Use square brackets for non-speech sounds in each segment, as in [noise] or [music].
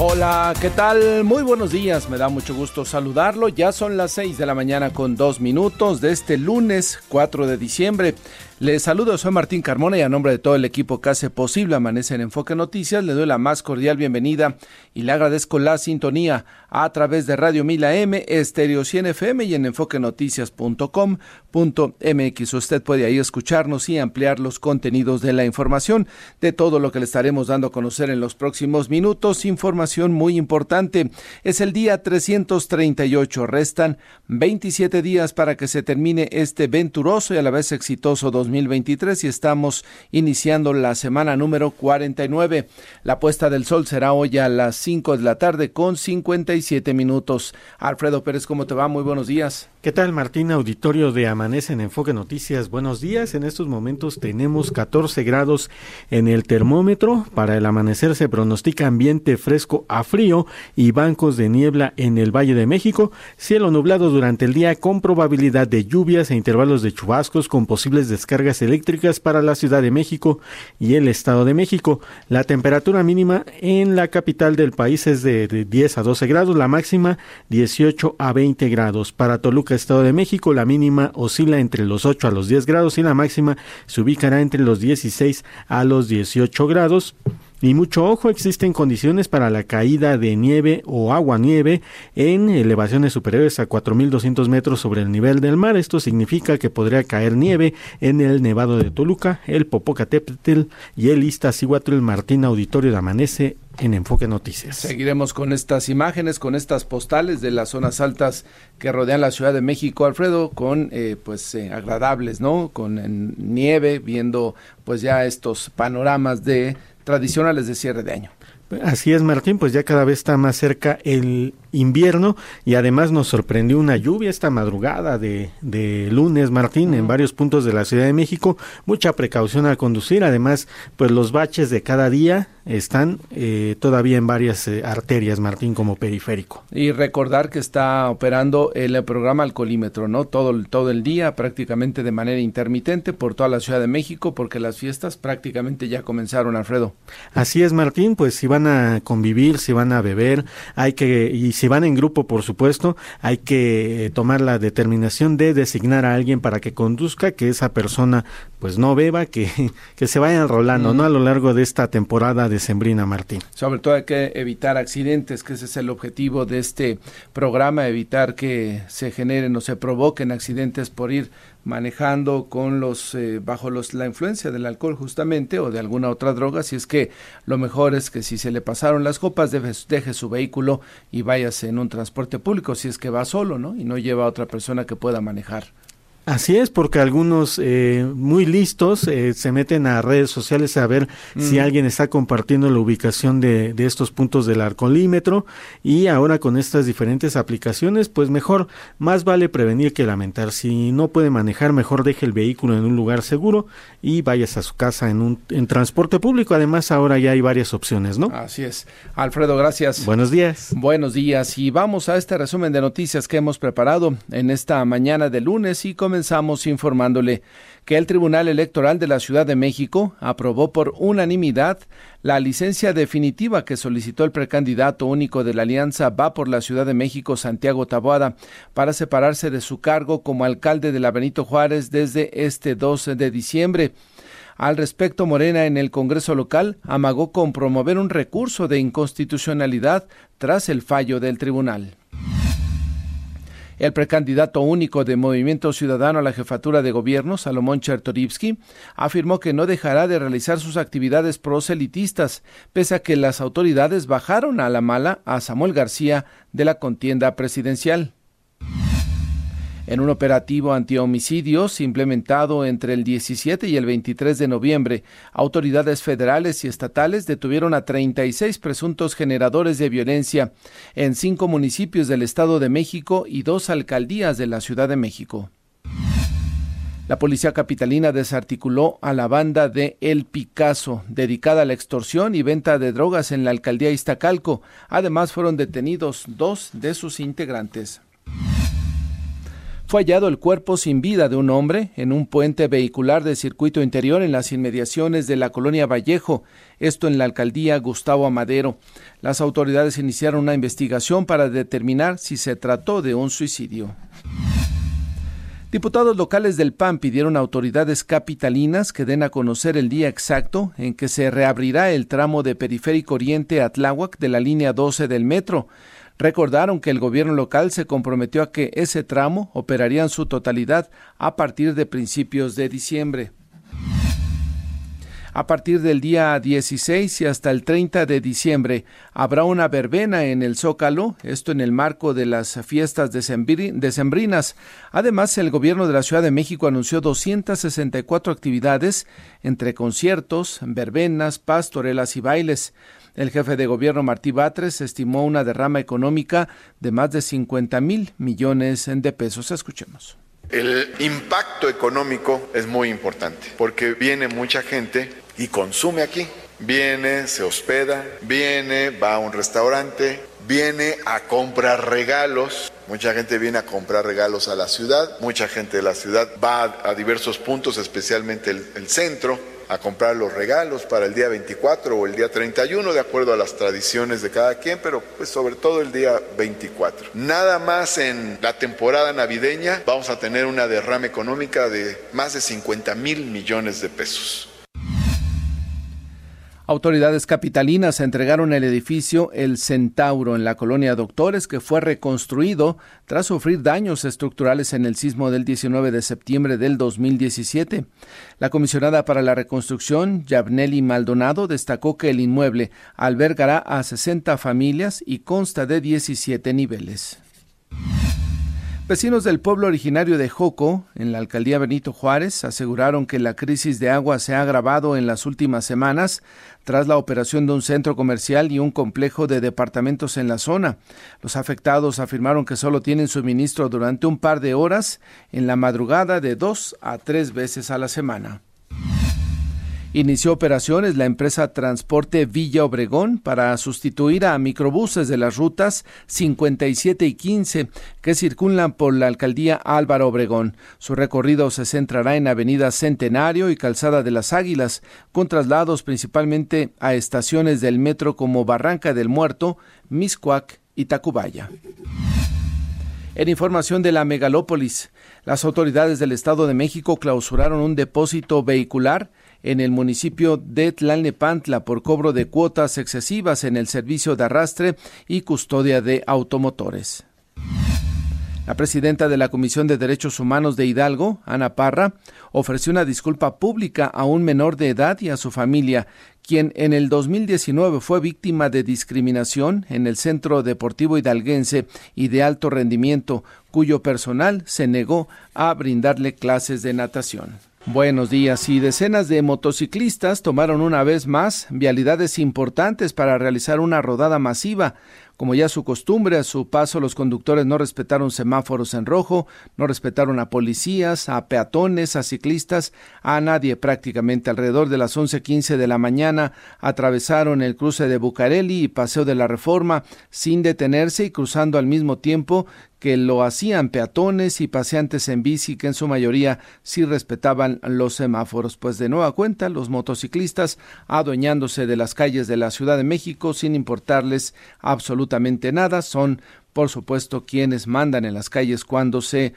Hola, ¿qué tal? Muy buenos días, me da mucho gusto saludarlo. Ya son las 6 de la mañana con dos minutos de este lunes 4 de diciembre. Les saludo, soy Martín Carmona y a nombre de todo el equipo que hace posible Amanece en Enfoque Noticias, le doy la más cordial bienvenida y le agradezco la sintonía a través de Radio Mila M, Estéreo 100 FM y en enfoquenoticias.com.mx. Usted puede ahí escucharnos y ampliar los contenidos de la información, de todo lo que le estaremos dando a conocer en los próximos minutos. Información muy importante. Es el día 338. Restan 27 días para que se termine este venturoso y a la vez exitoso 2023 y estamos iniciando la semana número 49. La puesta del sol será hoy a las 5 de la tarde con 57 minutos. Alfredo Pérez, ¿cómo te va? Muy buenos días. ¿Qué tal Martín? Auditorio de Amanece en Enfoque Noticias. Buenos días. En estos momentos tenemos 14 grados en el termómetro. Para el amanecer se pronostica ambiente fresco a frío y bancos de niebla en el Valle de México. Cielo nublado durante el día con probabilidad de lluvias e intervalos de chubascos con posibles descargas cargas eléctricas para la Ciudad de México y el Estado de México. La temperatura mínima en la capital del país es de 10 a 12 grados, la máxima 18 a 20 grados. Para Toluca, Estado de México, la mínima oscila entre los 8 a los 10 grados y la máxima se ubicará entre los 16 a los 18 grados. Y mucho ojo, existen condiciones para la caída de nieve o agua nieve en elevaciones superiores a 4.200 metros sobre el nivel del mar. Esto significa que podría caer nieve en el Nevado de Toluca, el Popocatépetl y el Iztaccíhuatl Martín Auditorio de Amanece en Enfoque Noticias. Seguiremos con estas imágenes, con estas postales de las zonas altas que rodean la Ciudad de México, Alfredo, con eh, pues eh, agradables, ¿no? Con nieve, viendo pues ya estos panoramas de tradicionales de cierre de año. Así es, Martín, pues ya cada vez está más cerca el invierno y además nos sorprendió una lluvia esta madrugada de, de lunes, Martín, en varios puntos de la Ciudad de México. Mucha precaución al conducir, además, pues los baches de cada día están eh, todavía en varias eh, arterias, Martín, como periférico. Y recordar que está operando el programa Alcolímetro, ¿no? Todo, todo el día, prácticamente de manera intermitente por toda la Ciudad de México, porque las fiestas prácticamente ya comenzaron, Alfredo. Así es, Martín, pues si van a convivir, si van a beber, hay que, y si van en grupo, por supuesto, hay que eh, tomar la determinación de designar a alguien para que conduzca, que esa persona pues no beba, que, [laughs] que se vaya enrolando, ¿no? A lo largo de esta temporada de Sembrina, Martín. Sobre todo hay que evitar accidentes, que ese es el objetivo de este programa, evitar que se generen o se provoquen accidentes por ir manejando con los eh, bajo los la influencia del alcohol justamente o de alguna otra droga si es que lo mejor es que si se le pasaron las copas deje, su vehículo y váyase en un transporte público si es que va solo no y no lleva a otra persona que pueda manejar Así es, porque algunos eh, muy listos eh, se meten a redes sociales a ver si alguien está compartiendo la ubicación de, de, estos puntos del arcolímetro y ahora con estas diferentes aplicaciones, pues mejor, más vale prevenir que lamentar. Si no puede manejar, mejor deje el vehículo en un lugar seguro y vayas a su casa en un en transporte público. Además, ahora ya hay varias opciones, ¿no? Así es. Alfredo, gracias. Buenos días. Buenos días y vamos a este resumen de noticias que hemos preparado en esta mañana de lunes y comenzamos comenzamos informándole que el Tribunal Electoral de la Ciudad de México aprobó por unanimidad la licencia definitiva que solicitó el precandidato único de la Alianza Va por la Ciudad de México, Santiago Taboada, para separarse de su cargo como alcalde de la Benito Juárez desde este 12 de diciembre. Al respecto, Morena en el Congreso local amagó con promover un recurso de inconstitucionalidad tras el fallo del tribunal. El precandidato único de Movimiento Ciudadano a la jefatura de gobierno, Salomón Chertorivsky, afirmó que no dejará de realizar sus actividades proselitistas, pese a que las autoridades bajaron a la mala a Samuel García de la contienda presidencial. En un operativo antihomicidios implementado entre el 17 y el 23 de noviembre, autoridades federales y estatales detuvieron a 36 presuntos generadores de violencia en cinco municipios del Estado de México y dos alcaldías de la Ciudad de México. La policía capitalina desarticuló a la banda de El Picasso, dedicada a la extorsión y venta de drogas en la alcaldía Iztacalco. Además, fueron detenidos dos de sus integrantes fue hallado el cuerpo sin vida de un hombre en un puente vehicular de circuito interior en las inmediaciones de la colonia Vallejo, esto en la alcaldía Gustavo Amadero. Las autoridades iniciaron una investigación para determinar si se trató de un suicidio. Diputados locales del PAN pidieron a autoridades capitalinas que den a conocer el día exacto en que se reabrirá el tramo de Periférico Oriente a Tláhuac de la línea 12 del metro. Recordaron que el gobierno local se comprometió a que ese tramo operaría en su totalidad a partir de principios de diciembre. A partir del día 16 y hasta el 30 de diciembre habrá una verbena en el Zócalo, esto en el marco de las fiestas decembrinas. Además, el gobierno de la Ciudad de México anunció 264 actividades entre conciertos, verbenas, pastorelas y bailes. El jefe de gobierno Martí Batres estimó una derrama económica de más de 50 mil millones de pesos. Escuchemos. El impacto económico es muy importante porque viene mucha gente y consume aquí. Viene, se hospeda, viene, va a un restaurante, viene a comprar regalos. Mucha gente viene a comprar regalos a la ciudad, mucha gente de la ciudad va a, diversos puntos, especialmente el centro, a comprar los regalos para el día 24 o el día 31, de acuerdo a las tradiciones de cada quien, pero pues sobre todo el día 24. Nada más en la temporada navideña vamos a tener una derrama económica de más de 50 mil millones de pesos. Autoridades capitalinas entregaron el edificio El Centauro en la colonia Doctores que fue reconstruido tras sufrir daños estructurales en el sismo del 19 de septiembre del 2017. La comisionada para la reconstrucción, Yabneli Maldonado, destacó que el inmueble albergará a 60 familias y consta de 17 niveles. Vecinos del pueblo originario de Joco, en la alcaldía Benito Juárez, aseguraron que la crisis de agua se ha agravado en las últimas semanas tras la operación de un centro comercial y un complejo de departamentos en la zona. Los afectados afirmaron que solo tienen suministro durante un par de horas en la madrugada de dos a tres veces a la semana. Inició operaciones la empresa Transporte Villa Obregón para sustituir a microbuses de las rutas 57 y 15 que circulan por la alcaldía Álvaro Obregón. Su recorrido se centrará en Avenida Centenario y Calzada de las Águilas, con traslados principalmente a estaciones del metro como Barranca del Muerto, Miscuac y Tacubaya. En información de la megalópolis, las autoridades del Estado de México clausuraron un depósito vehicular en el municipio de Tlalnepantla por cobro de cuotas excesivas en el servicio de arrastre y custodia de automotores. La presidenta de la Comisión de Derechos Humanos de Hidalgo, Ana Parra, ofreció una disculpa pública a un menor de edad y a su familia, quien en el 2019 fue víctima de discriminación en el Centro Deportivo Hidalguense y de alto rendimiento, cuyo personal se negó a brindarle clases de natación. Buenos días. Y decenas de motociclistas tomaron una vez más vialidades importantes para realizar una rodada masiva como ya su costumbre, a su paso los conductores no respetaron semáforos en rojo, no respetaron a policías, a peatones, a ciclistas, a nadie prácticamente. Alrededor de las 11:15 de la mañana atravesaron el cruce de Bucareli y Paseo de la Reforma sin detenerse y cruzando al mismo tiempo que lo hacían peatones y paseantes en bici que en su mayoría sí respetaban los semáforos, pues de nueva cuenta los motociclistas adueñándose de las calles de la Ciudad de México sin importarles absolutamente nada. Son, por supuesto, quienes mandan en las calles cuando se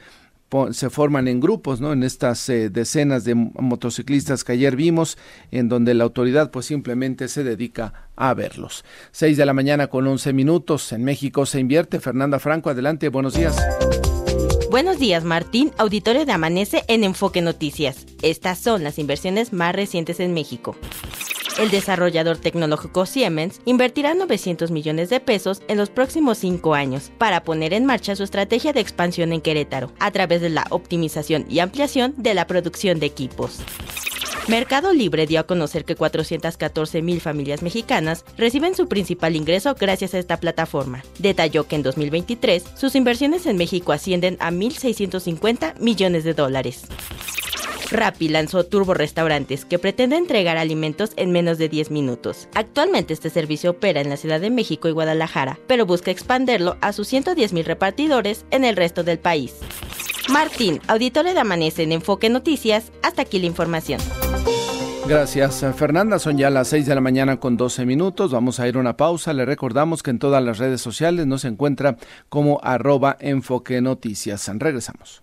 se forman en grupos, ¿no? En estas eh, decenas de motociclistas que ayer vimos, en donde la autoridad pues simplemente se dedica a verlos. Seis de la mañana con once minutos. En México se invierte. Fernanda Franco, adelante. Buenos días. Buenos días, Martín, auditorio de Amanece en Enfoque Noticias. Estas son las inversiones más recientes en México. El desarrollador tecnológico Siemens invertirá 900 millones de pesos en los próximos cinco años para poner en marcha su estrategia de expansión en Querétaro a través de la optimización y ampliación de la producción de equipos. Mercado Libre dio a conocer que 414 mil familias mexicanas reciben su principal ingreso gracias a esta plataforma. Detalló que en 2023 sus inversiones en México ascienden a 1.650 millones de dólares. Rappi lanzó Turbo Restaurantes, que pretende entregar alimentos en menos de 10 minutos. Actualmente este servicio opera en la Ciudad de México y Guadalajara, pero busca expanderlo a sus 110 mil repartidores en el resto del país. Martín, auditorio de Amanece en Enfoque Noticias, hasta aquí la información. Gracias, Fernanda. Son ya las 6 de la mañana con 12 minutos. Vamos a ir a una pausa. Le recordamos que en todas las redes sociales nos encuentra como arroba enfoque noticias. Regresamos.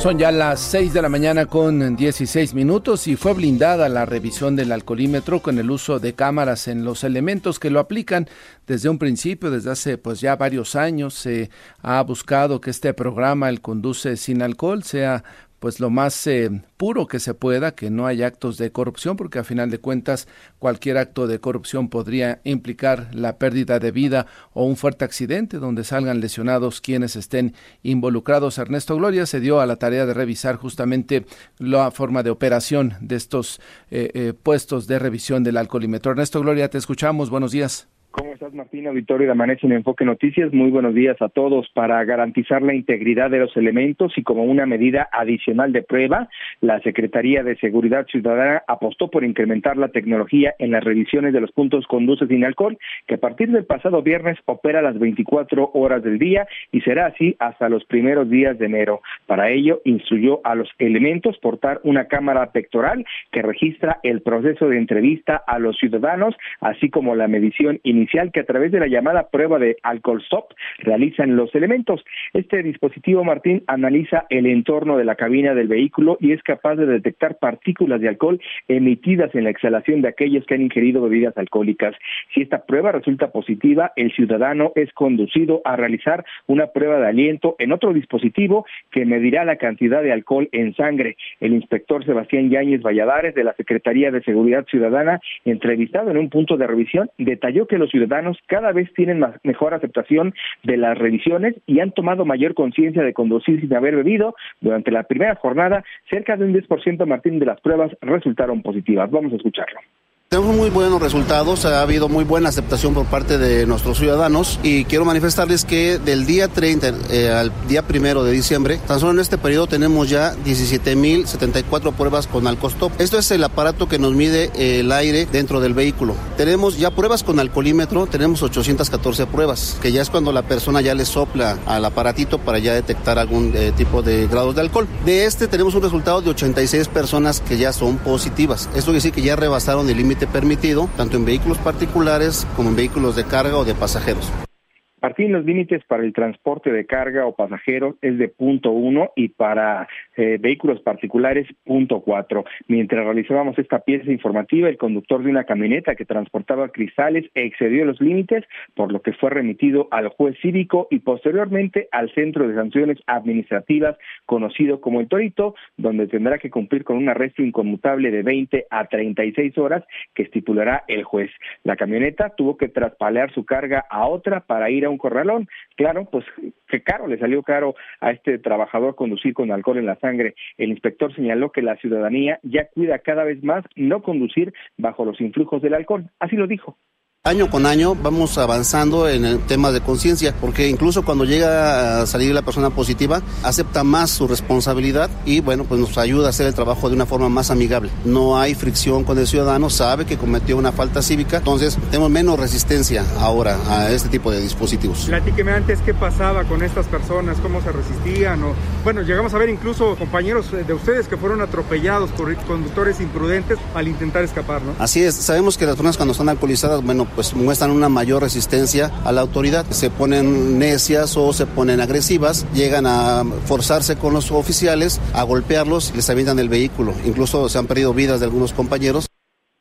Son ya las 6 de la mañana con 16 minutos y fue blindada la revisión del alcoholímetro con el uso de cámaras en los elementos que lo aplican desde un principio, desde hace pues ya varios años. Se ha buscado que este programa el conduce sin alcohol sea pues lo más eh, puro que se pueda, que no haya actos de corrupción, porque a final de cuentas cualquier acto de corrupción podría implicar la pérdida de vida o un fuerte accidente donde salgan lesionados quienes estén involucrados. Ernesto Gloria se dio a la tarea de revisar justamente la forma de operación de estos eh, eh, puestos de revisión del alcoholímetro. Ernesto Gloria, te escuchamos. Buenos días. ¿Cómo estás, Martín? Auditorio de Amanece en Enfoque Noticias. Muy buenos días a todos. Para garantizar la integridad de los elementos y como una medida adicional de prueba, la Secretaría de Seguridad Ciudadana apostó por incrementar la tecnología en las revisiones de los puntos conduces sin alcohol, que a partir del pasado viernes opera las 24 horas del día y será así hasta los primeros días de enero. Para ello, instruyó a los elementos portar una cámara pectoral que registra el proceso de entrevista a los ciudadanos, así como la medición inicial que a través de la llamada prueba de alcohol stop realizan los elementos. Este dispositivo, Martín, analiza el entorno de la cabina del vehículo y es capaz de detectar partículas de alcohol emitidas en la exhalación de aquellos que han ingerido bebidas alcohólicas. Si esta prueba resulta positiva, el ciudadano es conducido a realizar una prueba de aliento en otro dispositivo que medirá la cantidad de alcohol en sangre. El inspector Sebastián Yáñez Valladares de la Secretaría de Seguridad Ciudadana, entrevistado en un punto de revisión, detalló que los ciudadanos cada vez tienen mejor aceptación de las revisiones y han tomado mayor conciencia de conducir sin haber bebido. Durante la primera jornada, cerca de un 10% Martín de las pruebas resultaron positivas. Vamos a escucharlo. Tenemos muy buenos resultados, ha habido muy buena aceptación por parte de nuestros ciudadanos y quiero manifestarles que del día 30 eh, al día 1 de diciembre, tan solo en este periodo tenemos ya 17.074 pruebas con Alcostop. Esto es el aparato que nos mide el aire dentro del vehículo. Tenemos ya pruebas con alcoholímetro, tenemos 814 pruebas, que ya es cuando la persona ya le sopla al aparatito para ya detectar algún eh, tipo de grados de alcohol. De este tenemos un resultado de 86 personas que ya son positivas. Esto quiere decir que ya rebasaron el límite permitido, tanto en vehículos particulares como en vehículos de carga o de pasajeros. Martín, los límites para el transporte de carga o pasajeros es de punto uno y para eh, vehículos particulares punto cuatro. Mientras realizábamos esta pieza informativa, el conductor de una camioneta que transportaba cristales excedió los límites, por lo que fue remitido al juez cívico y posteriormente al Centro de Sanciones Administrativas, conocido como el Torito, donde tendrá que cumplir con un arresto inconmutable de 20 a 36 horas que estipulará el juez. La camioneta tuvo que traspalear su carga a otra para ir a un corralón. Claro, pues qué caro, le salió caro a este trabajador conducir con alcohol en la sangre. El inspector señaló que la ciudadanía ya cuida cada vez más no conducir bajo los influjos del alcohol. Así lo dijo. Año con año vamos avanzando en el tema de conciencia, porque incluso cuando llega a salir la persona positiva, acepta más su responsabilidad y bueno, pues nos ayuda a hacer el trabajo de una forma más amigable. No hay fricción con el ciudadano, sabe que cometió una falta cívica, entonces tenemos menos resistencia ahora a este tipo de dispositivos. Platíqueme antes qué pasaba con estas personas, cómo se resistían o bueno, llegamos a ver incluso compañeros de ustedes que fueron atropellados por conductores imprudentes al intentar escapar, ¿no? Así es, sabemos que las personas cuando están alcoholizadas, bueno, pues muestran una mayor resistencia a la autoridad. Se ponen necias o se ponen agresivas, llegan a forzarse con los oficiales, a golpearlos, les avientan el vehículo. Incluso se han perdido vidas de algunos compañeros.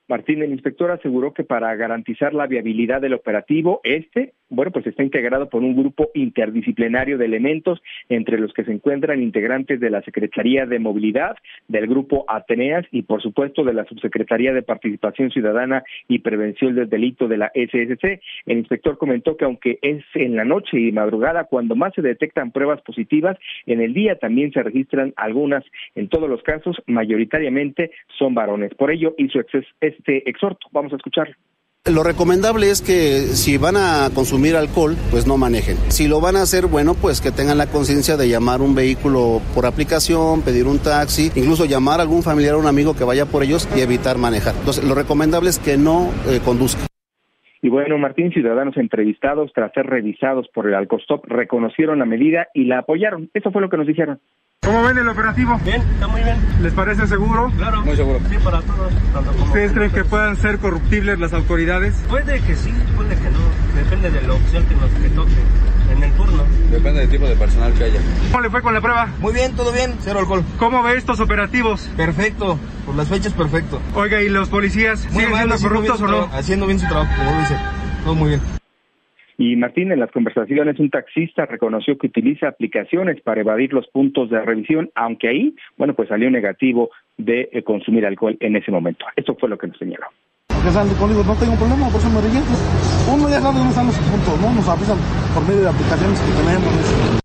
Martín, el inspector aseguró que para garantizar la viabilidad del operativo, este bueno, pues está integrado por un grupo interdisciplinario de elementos, entre los que se encuentran integrantes de la Secretaría de Movilidad, del Grupo Ateneas y, por supuesto, de la Subsecretaría de Participación Ciudadana y Prevención del Delito de la SSC. El inspector comentó que aunque es en la noche y madrugada cuando más se detectan pruebas positivas, en el día también se registran algunas. En todos los casos, mayoritariamente son varones. Por ello hizo este exhorto. Vamos a escucharlo. Lo recomendable es que si van a consumir alcohol, pues no manejen. Si lo van a hacer, bueno, pues que tengan la conciencia de llamar un vehículo por aplicación, pedir un taxi, incluso llamar a algún familiar o un amigo que vaya por ellos y evitar manejar. Entonces, lo recomendable es que no eh, conduzcan. Y bueno, Martín, ciudadanos entrevistados tras ser revisados por el Alcostop reconocieron la medida y la apoyaron. Eso fue lo que nos dijeron. ¿Cómo ven el operativo? Bien, está muy bien. ¿Les parece seguro? Claro. Muy seguro. Sí, para todos. ¿Ustedes creen que puedan ser corruptibles las autoridades? Puede que sí, puede que no. Depende de la opción que nos que toque en el turno. Depende del tipo de personal que haya. ¿Cómo le fue con la prueba? Muy bien, todo bien, cero alcohol. ¿Cómo ve estos operativos? Perfecto, por las fechas perfecto. Oiga, ¿y los policías Muy siguen mal, siendo corruptos o no? Haciendo bien su trabajo, como dice. Todo muy bien. Y Martín, en las conversaciones, un taxista reconoció que utiliza aplicaciones para evadir los puntos de revisión, aunque ahí, bueno, pues salió negativo de eh, consumir alcohol en ese momento. Eso fue lo que nos señaló. Porque salen conmigo, no tengo problema, por eso me registro. Uno ya sabe dónde están los puntos, ¿no? Nos avisan por medio de aplicaciones que tenemos.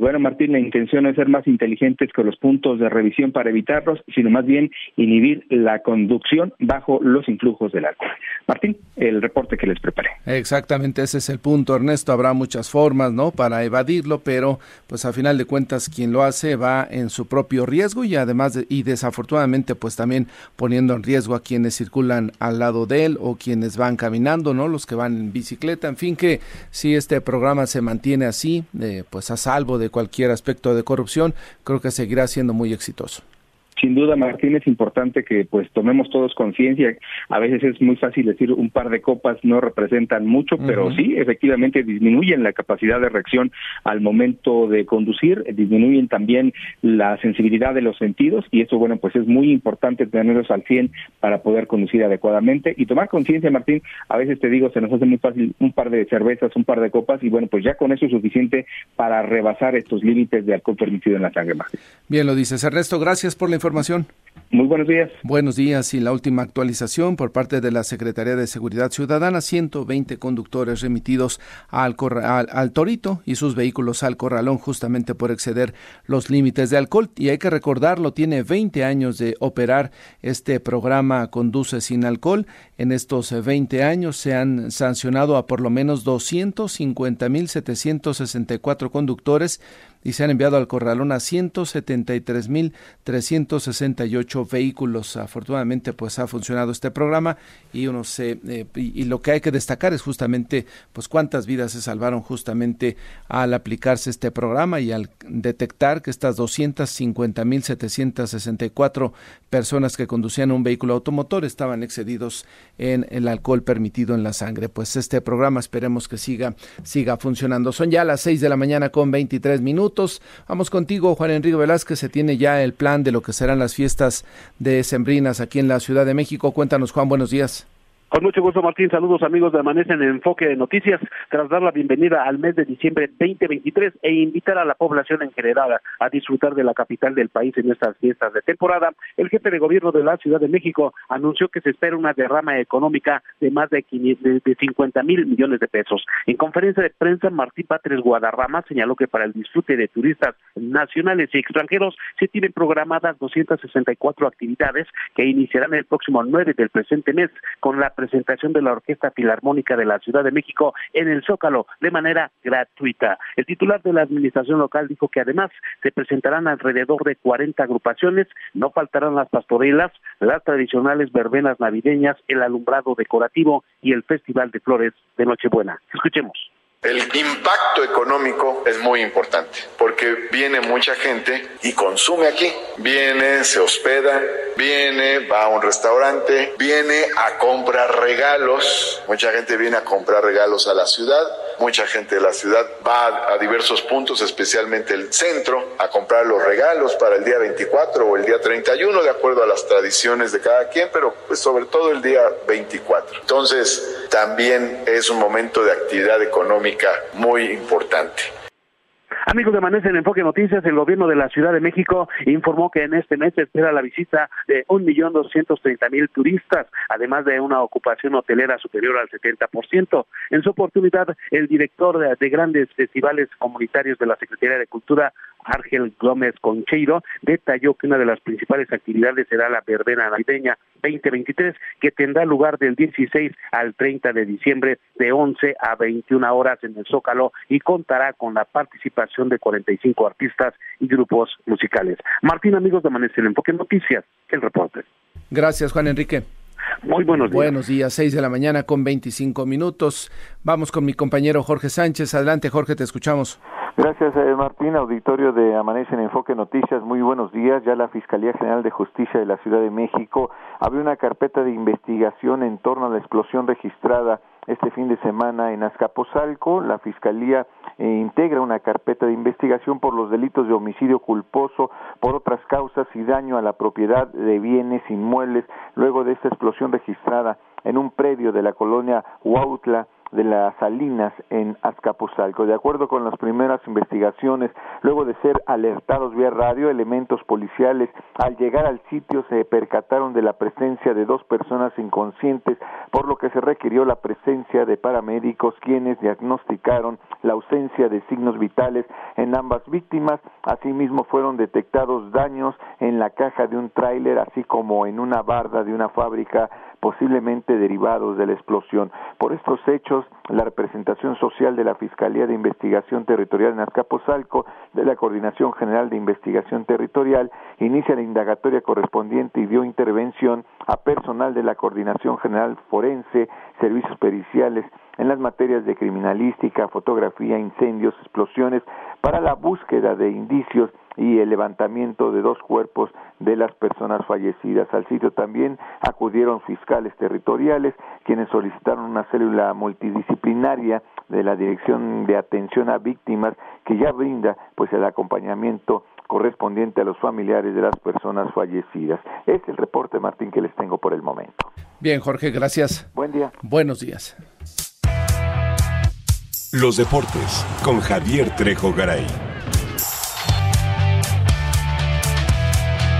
Bueno, Martín, la intención es ser más inteligentes que los puntos de revisión para evitarlos, sino más bien inhibir la conducción bajo los influjos del alcohol. Martín, el reporte que les preparé. Exactamente, ese es el punto, Ernesto. Habrá muchas formas, ¿no? Para evadirlo, pero pues a final de cuentas quien lo hace va en su propio riesgo y además y desafortunadamente pues también poniendo en riesgo a quienes circulan al lado de él o quienes van caminando, ¿no? Los que van en bicicleta, en fin que si este programa se mantiene así, eh, pues a salvo de cualquier aspecto de corrupción, creo que seguirá siendo muy exitoso. Sin duda, Martín, es importante que pues tomemos todos conciencia. A veces es muy fácil decir un par de copas no representan mucho, pero sí, efectivamente disminuyen la capacidad de reacción al momento de conducir, disminuyen también la sensibilidad de los sentidos y eso, bueno, pues es muy importante tenerlos al 100 para poder conducir adecuadamente y tomar conciencia, Martín. A veces te digo, se nos hace muy fácil un par de cervezas, un par de copas y bueno, pues ya con eso es suficiente para rebasar estos límites de alcohol permitido en la sangre, Martín. Bien, lo dices. Ernesto, gracias por la información muy buenos días. Buenos días. Y la última actualización por parte de la Secretaría de Seguridad Ciudadana, 120 conductores remitidos al, al, Torito y sus vehículos al Corralón justamente por exceder los límites de alcohol. Y hay que recordarlo, tiene 20 años de operar este programa Conduce sin alcohol. En estos 20 años se han sancionado a por lo menos 250.764 conductores y se han enviado al corralón a 173.368 vehículos. Afortunadamente, pues ha funcionado este programa y uno se eh, y, lo que hay que destacar es justamente pues cuántas vidas se salvaron justamente al aplicarse este programa y al detectar que estas 250.764 personas que conducían un vehículo automotor estaban excedidos en el alcohol permitido en la sangre. Pues este programa esperemos que siga siga funcionando. Son ya las 6 de la mañana con 23 minutos. Vamos contigo, Juan Enrique Velázquez. Se tiene ya el plan de lo que serán las fiestas de Sembrinas aquí en la Ciudad de México. Cuéntanos, Juan, buenos días. Con mucho gusto, Martín. Saludos, amigos de Amanece en Enfoque de Noticias. Tras dar la bienvenida al mes de diciembre 2023 e invitar a la población en general a disfrutar de la capital del país en estas fiestas de temporada, el jefe de gobierno de la Ciudad de México anunció que se espera una derrama económica de más de 50 mil millones de pesos. En conferencia de prensa, Martín Patres Guadarrama señaló que para el disfrute de turistas nacionales y extranjeros se tienen programadas 264 actividades que iniciarán el próximo 9 del presente mes con la presentación de la Orquesta Filarmónica de la Ciudad de México en el Zócalo de manera gratuita. El titular de la administración local dijo que además se presentarán alrededor de 40 agrupaciones, no faltarán las pastorelas, las tradicionales verbenas navideñas, el alumbrado decorativo y el Festival de Flores de Nochebuena. Escuchemos El impacto económico es muy importante porque viene mucha gente y consume aquí. Viene, se hospeda, viene, va a un restaurante, viene a comprar regalos. Mucha gente viene a comprar regalos a la ciudad. Mucha gente de la ciudad va a diversos puntos, especialmente el centro, a comprar los regalos para el día 24 o el día 31, de acuerdo a las tradiciones de cada quien, pero pues sobre todo el día 24. Entonces, también es un momento de actividad económica muy importante. Amigos de Amanece en Enfoque Noticias, el gobierno de la Ciudad de México informó que en este mes espera la visita de un millón doscientos treinta mil turistas, además de una ocupación hotelera superior al 70%. En su oportunidad, el director de grandes festivales comunitarios de la Secretaría de Cultura, Ángel Gómez Concheiro, detalló que una de las principales actividades será la verbena navideña 2023, que tendrá lugar del 16 al 30 de diciembre de 11 a 21 horas en el Zócalo y contará con la participación de 45 artistas y grupos musicales. Martín, amigos de Amanece en Enfoque Noticias, el reporte. Gracias, Juan Enrique. Muy buenos días. Buenos días, 6 de la mañana con 25 minutos. Vamos con mi compañero Jorge Sánchez. Adelante, Jorge, te escuchamos. Gracias, eh, Martín. Auditorio de Amanece en Enfoque Noticias, muy buenos días. Ya la Fiscalía General de Justicia de la Ciudad de México abrió una carpeta de investigación en torno a la explosión registrada este fin de semana en Azcapotzalco. La Fiscalía eh, integra una carpeta de investigación por los delitos de homicidio culposo, por otras causas y daño a la propiedad de bienes inmuebles luego de esta explosión registrada en un predio de la colonia Huautla de las Salinas en Azcapotzalco. De acuerdo con las primeras investigaciones, luego de ser alertados vía radio, elementos policiales al llegar al sitio se percataron de la presencia de dos personas inconscientes, por lo que se requirió la presencia de paramédicos quienes diagnosticaron la ausencia de signos vitales en ambas víctimas. Asimismo fueron detectados daños en la caja de un tráiler, así como en una barda de una fábrica posiblemente derivados de la explosión. Por estos hechos, la representación social de la Fiscalía de Investigación Territorial en Azcapotzalco, de la Coordinación General de Investigación Territorial, inicia la indagatoria correspondiente y dio intervención a personal de la Coordinación General Forense, Servicios Periciales, en las materias de criminalística, fotografía, incendios, explosiones, para la búsqueda de indicios y el levantamiento de dos cuerpos de las personas fallecidas. Al sitio también acudieron fiscales territoriales, quienes solicitaron una célula multidisciplinaria de la Dirección de Atención a Víctimas que ya brinda pues el acompañamiento correspondiente a los familiares de las personas fallecidas. Es el reporte, Martín, que les tengo por el momento. Bien, Jorge, gracias. Buen día. Buenos días. Los deportes con Javier Trejo Garay.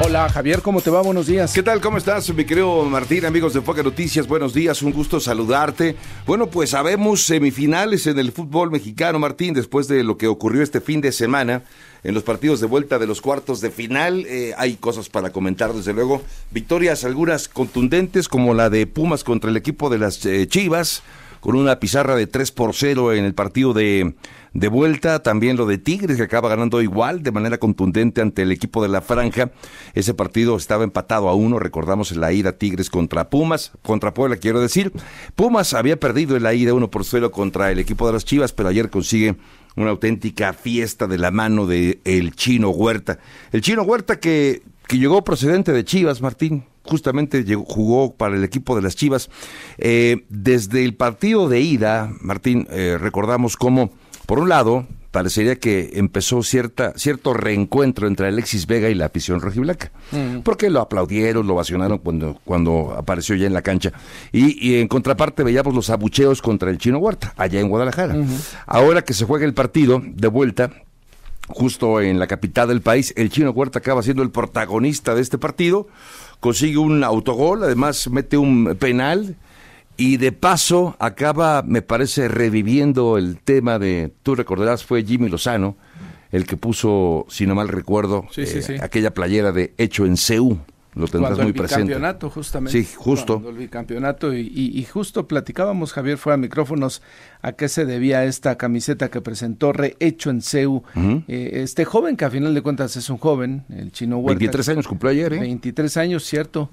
Hola Javier, ¿cómo te va? Buenos días. ¿Qué tal? ¿Cómo estás, mi querido Martín? Amigos de Enfoque Noticias, buenos días, un gusto saludarte. Bueno, pues sabemos semifinales en el fútbol mexicano, Martín, después de lo que ocurrió este fin de semana en los partidos de vuelta de los cuartos de final. Eh, hay cosas para comentar, desde luego. Victorias algunas contundentes, como la de Pumas contra el equipo de las eh, Chivas, con una pizarra de 3 por 0 en el partido de de vuelta. También lo de Tigres, que acaba ganando igual de manera contundente ante el equipo de la Franja. Ese partido estaba empatado a uno, recordamos la ida Tigres contra Pumas, contra Puebla, quiero decir. Pumas había perdido en la ida uno por suelo contra el equipo de las Chivas, pero ayer consigue una auténtica fiesta de la mano de el Chino Huerta. El Chino Huerta que, que llegó procedente de Chivas, Martín, justamente llegó, jugó para el equipo de las Chivas. Eh, desde el partido de ida, Martín, eh, recordamos cómo por un lado, parecería que empezó cierta, cierto reencuentro entre Alexis Vega y la afición rojiblanca. Mm. Porque lo aplaudieron, lo vacionaron cuando, cuando apareció ya en la cancha. Y, en contraparte veíamos los abucheos contra el Chino Huerta, allá en Guadalajara. Ahora que se juega el partido de vuelta, justo en la capital del país, el Chino Huerta acaba siendo el protagonista de este partido. Consigue un autogol, además mete un penal y de paso acaba, me parece, reviviendo el tema de, tú recordarás, fue Jimmy Lozano, el que puso, si no mal recuerdo, eh, aquella playera de hecho en CEU. Lo tendrás muy presente. El bicampeonato, justamente. Sí, justo. el bicampeonato. Y, y, justo platicábamos, Javier, fuera de micrófonos, a qué se debía esta camiseta que presentó Rehecho en CEU. Eh, este joven, que a final de cuentas es un joven, el chino Huerta. 23 años cumplió ayer, ¿eh? 23 años, cierto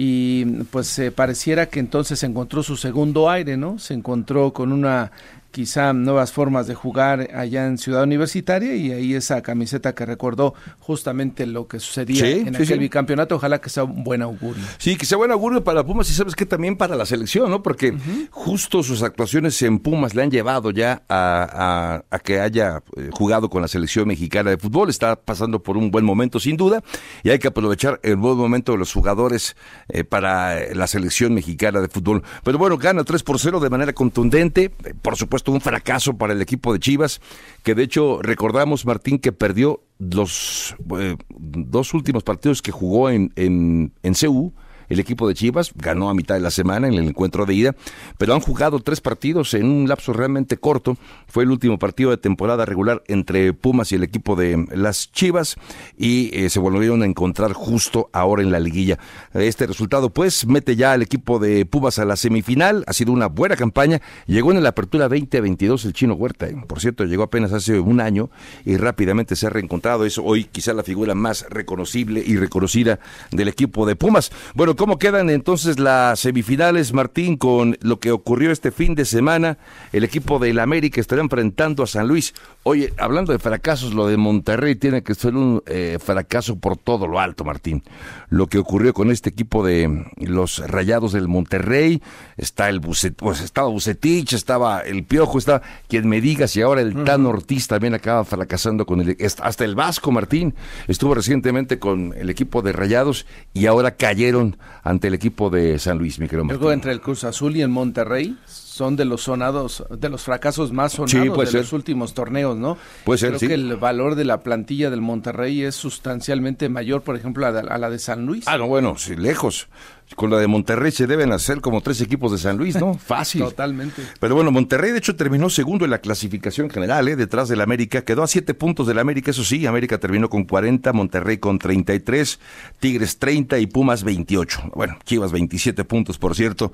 y pues pareciera que entonces encontró su segundo aire, ¿no? Se encontró con una quizá nuevas formas de jugar allá en Ciudad Universitaria y ahí esa camiseta que recordó justamente lo que sucedía en aquel bicampeonato, ojalá que sea un buen augurio. Sí, que sea buen augurio para Pumas y sabes que también para la selección, ¿no? Porque justo sus actuaciones en Pumas le han llevado ya a, que haya eh, jugado con la selección mexicana de fútbol, está pasando por un buen momento sin duda y hay que aprovechar el buen momento de los jugadores eh, para la selección mexicana de fútbol. Pero bueno, gana 3 por 0 de manera contundente, por supuesto un fracaso para el equipo de Chivas, que de hecho recordamos, Martín, que perdió los eh, dos últimos partidos que jugó en, en, en CU el equipo de Chivas ganó a mitad de la semana en el encuentro de ida, pero han jugado tres partidos en un lapso realmente corto. Fue el último partido de temporada regular entre Pumas y el equipo de las Chivas y eh, se volvieron a encontrar justo ahora en la liguilla. Este resultado pues mete ya al equipo de Pumas a la semifinal. Ha sido una buena campaña. Llegó en la apertura 2022 el chino Huerta. ¿eh? Por cierto, llegó apenas hace un año y rápidamente se ha reencontrado. Es hoy quizá la figura más reconocible y reconocida del equipo de Pumas. Bueno, ¿Cómo quedan entonces las semifinales, Martín, con lo que ocurrió este fin de semana? El equipo del América estará enfrentando a San Luis. Oye, hablando de fracasos, lo de Monterrey tiene que ser un eh, fracaso por todo lo alto, Martín. Lo que ocurrió con este equipo de los Rayados del Monterrey, está el Bucet, pues estaba Bucetich, estaba el Piojo, estaba quien me diga si ahora el Tan Ortiz también acaba fracasando con el hasta el Vasco Martín estuvo recientemente con el equipo de Rayados y ahora cayeron ante el equipo de San Luis, mi querido Luego entre el Cruz Azul y el Monterrey son de los sonados, de los fracasos más sonados de los últimos torneos, ¿no? Puede ser, Creo que el valor de la plantilla del Monterrey es sustancialmente mayor, por ejemplo, a, a la de San Luis. Ah, no, bueno, sí, lejos. Con la de Monterrey se deben hacer como tres equipos de San Luis, ¿no? [laughs] Fácil. Totalmente. Pero bueno, Monterrey de hecho terminó segundo en la clasificación general, ¿eh? detrás del América. Quedó a siete puntos del América, eso sí. América terminó con 40, Monterrey con 33, Tigres 30 y Pumas 28. Bueno, Chivas 27 puntos, por cierto.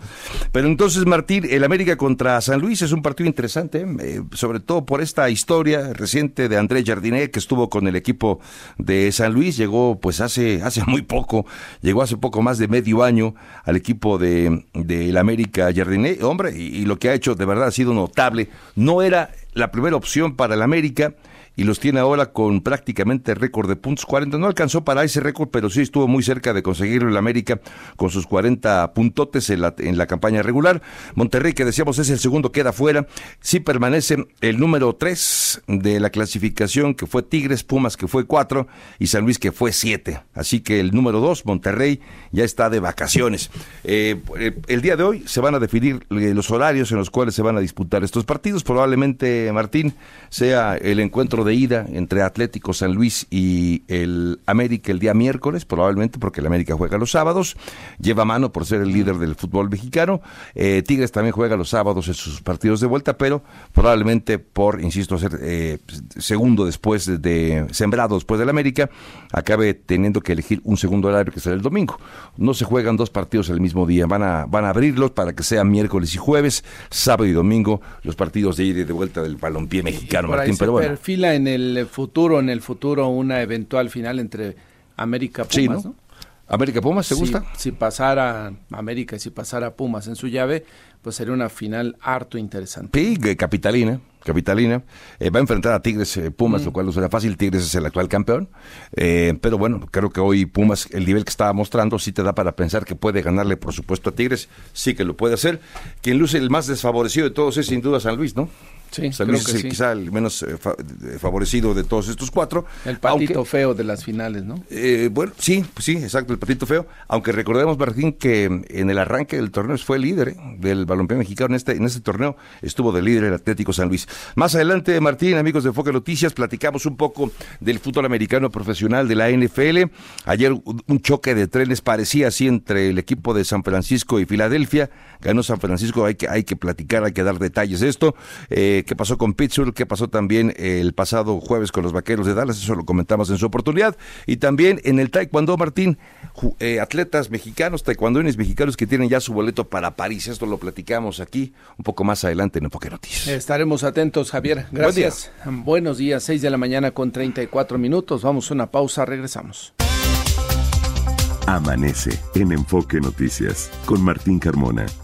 Pero entonces, Martín, el América contra San Luis es un partido interesante, ¿eh? Eh, sobre todo por esta historia reciente de Andrés Jardiné, que estuvo con el equipo de San Luis. Llegó pues hace, hace muy poco, llegó hace poco más de medio año al equipo de, América Jardiné, hombre, y, lo que ha hecho de verdad ha sido notable. No era la primera opción para el América y los tiene ahora con prácticamente récord de puntos 40. No alcanzó para ese récord, pero sí estuvo muy cerca de conseguirlo el América con sus 40 puntotes en la, en la campaña regular. Monterrey, que decíamos es el segundo, queda fuera. Sí permanece el número 3 de la clasificación, que fue Tigres, Pumas, que fue 4, y San Luis, que fue 7. Así que el número 2, Monterrey, ya está de vacaciones. Eh, el día de hoy se van a definir eh, los horarios en los cuales se van a disputar estos partidos. Probablemente, Martín, sea el encuentro de ida entre Atlético San Luis y el América el día miércoles, probablemente porque el América juega los sábados. Lleva mano por ser el líder del fútbol mexicano. Eh, Tigres también juega los sábados en sus partidos de vuelta, pero probablemente por, insisto, ser segundo después de, de sembrado después del América, acabe teniendo que elegir un segundo horario que será el domingo no se juegan dos partidos el mismo día, van a, van a abrirlos para que sean miércoles y jueves, sábado y domingo, los partidos de ida y de vuelta del balompié mexicano, Martín, pero bueno. perfila en el futuro, en el futuro una eventual final entre América Pumas, ¿no? América Pumas, ¿te gusta? Si pasara América y si pasara Pumas en su llave, pues sería una final harto interesante. Sí, capitalina capitalina. Eh, va a enfrentar a Tigres eh, Pumas, mm. lo cual no será fácil. Tigres es el actual campeón. Eh, pero bueno, creo que hoy Pumas, el nivel que estaba mostrando, sí te da para pensar que puede ganarle, por supuesto, a Tigres. Sí que lo puede hacer. Quien luce el más desfavorecido de todos es sin duda San Luis, ¿no? Sí, San Luis es quizá el menos eh, favorecido de todos estos cuatro. El patito feo de las finales, ¿no? Eh, bueno, sí, pues sí, exacto, el patito feo. Aunque recordemos, Martín, que en el arranque del torneo fue el líder ¿eh? del balompié mexicano. En este, en este torneo estuvo de líder el Atlético San Luis. Más adelante, Martín, amigos de Foca Noticias, platicamos un poco del fútbol americano profesional de la NFL. Ayer un choque de trenes parecía así entre el equipo de San Francisco y Filadelfia. Ganó San Francisco, hay que, hay que platicar, hay que dar detalles de esto. Eh, qué pasó con Pittsburgh, qué pasó también el pasado jueves con los Vaqueros de Dallas, eso lo comentamos en su oportunidad. Y también en el Taekwondo, Martín, eh, atletas mexicanos, taekwondoines mexicanos que tienen ya su boleto para París. Esto lo platicamos aquí un poco más adelante en Enfoque Noticias. Estaremos atentos, Javier. Gracias. Buenos días, 6 de la mañana con 34 minutos. Vamos a una pausa, regresamos. Amanece en Enfoque Noticias con Martín Carmona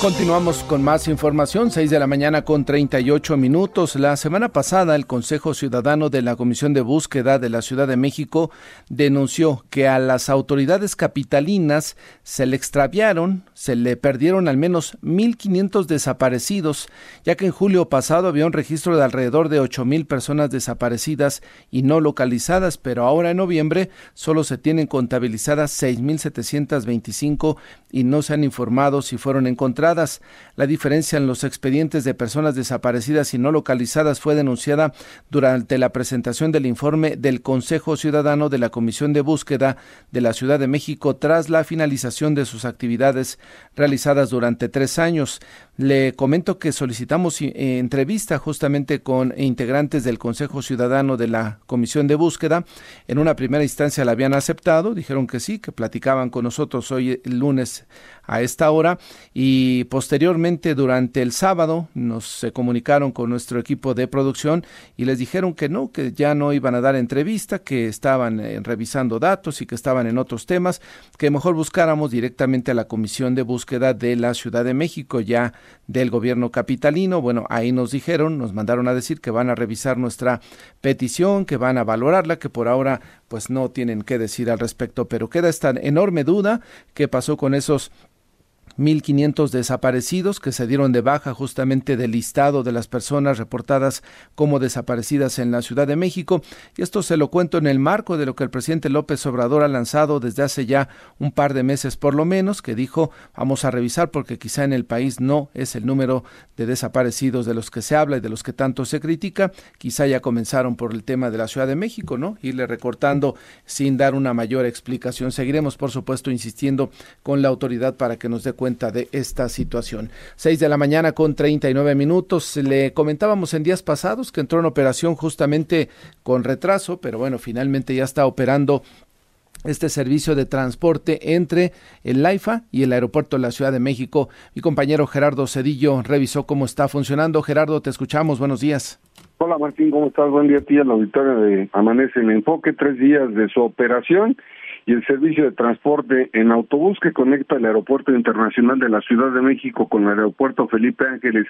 Continuamos con más información, 6 de la mañana con 38 minutos. La semana pasada el Consejo Ciudadano de la Comisión de Búsqueda de la Ciudad de México denunció que a las autoridades capitalinas se le extraviaron, se le perdieron al menos 1.500 desaparecidos, ya que en julio pasado había un registro de alrededor de 8.000 personas desaparecidas y no localizadas, pero ahora en noviembre solo se tienen contabilizadas 6.725 y no se han informado si fueron encontradas la diferencia en los expedientes de personas desaparecidas y no localizadas fue denunciada durante la presentación del informe del Consejo Ciudadano de la Comisión de Búsqueda de la Ciudad de México tras la finalización de sus actividades realizadas durante tres años. Le comento que solicitamos eh, entrevista justamente con integrantes del Consejo Ciudadano de la Comisión de Búsqueda. En una primera instancia la habían aceptado, dijeron que sí, que platicaban con nosotros hoy el lunes a esta hora y posteriormente durante el sábado nos se comunicaron con nuestro equipo de producción y les dijeron que no, que ya no iban a dar entrevista, que estaban eh, revisando datos y que estaban en otros temas, que mejor buscáramos directamente a la Comisión de Búsqueda de la Ciudad de México ya del gobierno capitalino. Bueno, ahí nos dijeron, nos mandaron a decir que van a revisar nuestra petición, que van a valorarla, que por ahora pues no tienen que decir al respecto, pero queda esta enorme duda qué pasó con esos 1.500 desaparecidos que se dieron de baja justamente del listado de las personas reportadas como desaparecidas en la Ciudad de México. Y esto se lo cuento en el marco de lo que el presidente López Obrador ha lanzado desde hace ya un par de meses por lo menos, que dijo vamos a revisar porque quizá en el país no es el número de desaparecidos de los que se habla y de los que tanto se critica. Quizá ya comenzaron por el tema de la Ciudad de México, ¿no? Irle recortando sin dar una mayor explicación. Seguiremos, por supuesto, insistiendo con la autoridad para que nos dé cuenta cuenta de esta situación. 6 de la mañana con 39 minutos. Le comentábamos en días pasados que entró en operación justamente con retraso, pero bueno, finalmente ya está operando este servicio de transporte entre el LAIFA y el aeropuerto de la Ciudad de México. Mi compañero Gerardo Cedillo revisó cómo está funcionando. Gerardo, te escuchamos. Buenos días. Hola Martín, ¿cómo estás? Buen día a ti, a la auditoria de Amanece en Enfoque. Tres días de su operación y el servicio de transporte en autobús que conecta el Aeropuerto Internacional de la Ciudad de México con el Aeropuerto Felipe Ángeles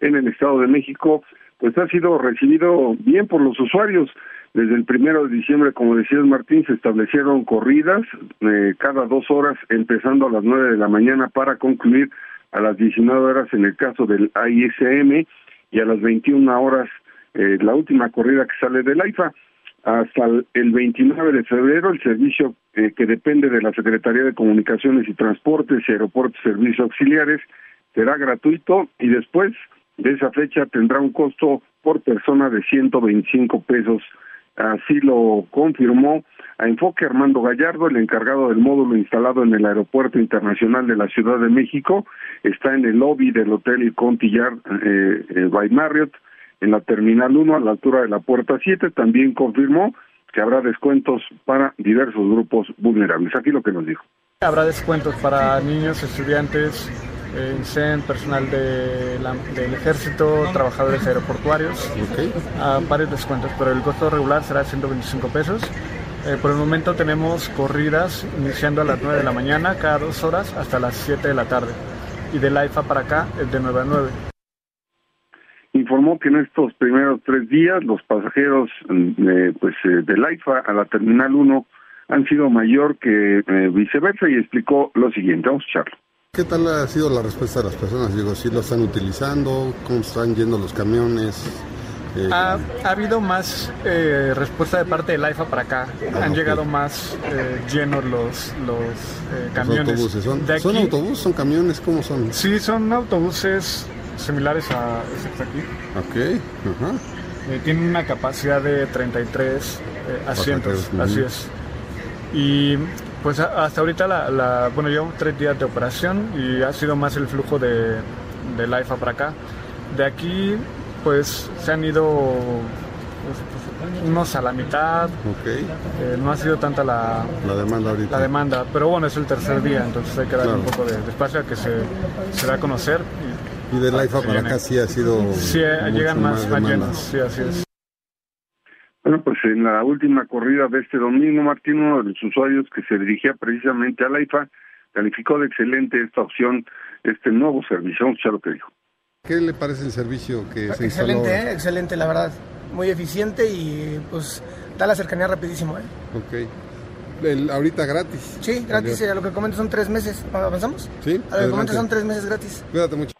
en el Estado de México, pues ha sido recibido bien por los usuarios. Desde el primero de diciembre, como decías Martín, se establecieron corridas eh, cada dos horas, empezando a las nueve de la mañana para concluir a las diecinueve horas en el caso del AISM y a las veintiuna horas eh, la última corrida que sale del AIFA hasta el 29 de febrero el servicio eh, que depende de la Secretaría de Comunicaciones y Transportes y Aeropuertos y Servicios Auxiliares será gratuito y después de esa fecha tendrá un costo por persona de 125 pesos. Así lo confirmó a Enfoque Armando Gallardo, el encargado del módulo instalado en el Aeropuerto Internacional de la Ciudad de México. Está en el lobby del Hotel Contillard eh, eh, by Marriott en la Terminal 1 a la altura de la Puerta 7. También confirmó que habrá descuentos para diversos grupos vulnerables. Aquí lo que nos dijo. Habrá descuentos para niños, estudiantes, eh, personal de del ejército, trabajadores aeroportuarios, okay. varios descuentos, pero el costo regular será 125 pesos. Eh, por el momento tenemos corridas iniciando a las 9 de la mañana cada dos horas hasta las 7 de la tarde y de la IFA para acá es de 9 a 9 informó que en estos primeros tres días los pasajeros eh, pues eh, del AIFA a la Terminal 1 han sido mayor que eh, viceversa y explicó lo siguiente. Vamos a escucharlo. ¿Qué tal ha sido la respuesta de las personas? Digo, ¿sí lo están utilizando? ¿Cómo están yendo los camiones? ha, habido más respuesta de parte del AIFA para acá. Ah, Han llegado más llenos los, los camiones. autobuses. ¿Son, ¿Son autobuses? ¿Son camiones? ¿Cómo son? Sí, son autobuses similares a este aquí. Ok, ajá. Eh, tienen una capacidad de 33 eh, asientos, así es. Y pues hasta ahorita, la, la, bueno, llevamos tres días de operación y ha sido más el flujo de, de la IFA para acá. De aquí pues se han ido pues, unos a la mitad. Okay. Eh, no ha sido tanta la, la demanda ahorita. La demanda, pero bueno, es el tercer día, entonces hay que darle un poco de, espacio a que se, se dé a conocer. Y, y de la IFA para acá sí ha sido. Sí, llegan más, más, llenos, sí, así es. Bueno, pues en la última corrida de este domingo, Martín, uno de los usuarios que se dirigía precisamente a la IFA, calificó de excelente esta opción, este nuevo servicio. Vamos a escuchar lo que dijo. ¿Qué le parece el servicio que se instaló? Excelente, ¿eh? excelente, la verdad. Muy eficiente y pues da la cercanía rapidísimo. ¿eh? Ok. El, ahorita gratis. Sí, gratis. A lo que comento son tres meses. ¿Avanzamos? Sí. A lo que comento son tres meses gratis. Cuídate mucho.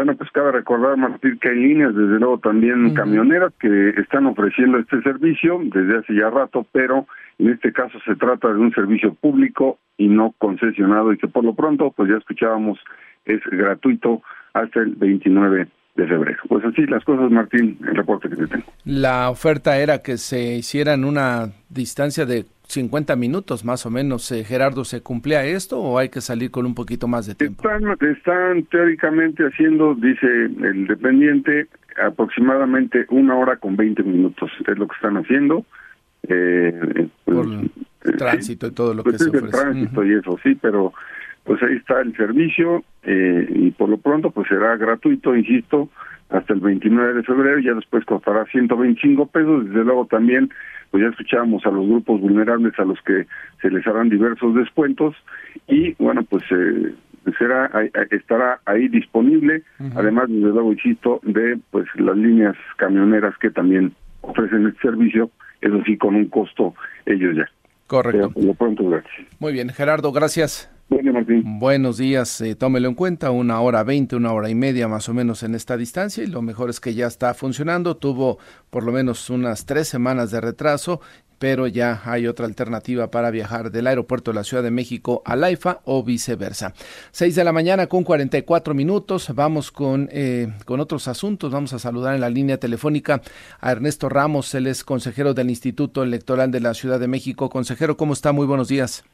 Bueno, pues cabe recordar, Martín, que hay líneas, desde luego también uh -huh. camioneras que están ofreciendo este servicio desde hace ya rato, pero en este caso se trata de un servicio público y no concesionado y que por lo pronto, pues ya escuchábamos, es gratuito hasta el 29 de febrero. Pues así las cosas, Martín, el reporte que te tengo. La oferta era que se hiciera en una distancia de 50 minutos más o menos. Eh, Gerardo, ¿se cumplía esto o hay que salir con un poquito más de tiempo? Están, están teóricamente haciendo, dice el dependiente, aproximadamente una hora con 20 minutos. Es lo que están haciendo. Eh, pues, Por el tránsito y todo lo pues que se ofrece. tránsito uh -huh. y eso, sí, pero pues ahí está el servicio eh, y por lo pronto pues será gratuito, insisto, hasta el 29 de febrero, ya después costará 125 pesos, desde luego también pues ya escuchábamos a los grupos vulnerables a los que se les harán diversos descuentos y bueno pues eh, será estará ahí disponible, uh -huh. además desde luego insisto de pues las líneas camioneras que también ofrecen el servicio, eso sí con un costo ellos ya. Correcto. Lo pronto, gracias. Muy bien, Gerardo, gracias. Buenos días, eh, tómelo en cuenta, una hora veinte, una hora y media más o menos en esta distancia y lo mejor es que ya está funcionando, tuvo por lo menos unas tres semanas de retraso, pero ya hay otra alternativa para viajar del aeropuerto de la Ciudad de México a Laifa o viceversa. Seis de la mañana con 44 minutos, vamos con, eh, con otros asuntos, vamos a saludar en la línea telefónica a Ernesto Ramos, él es consejero del Instituto Electoral de la Ciudad de México. Consejero, ¿cómo está? Muy buenos días.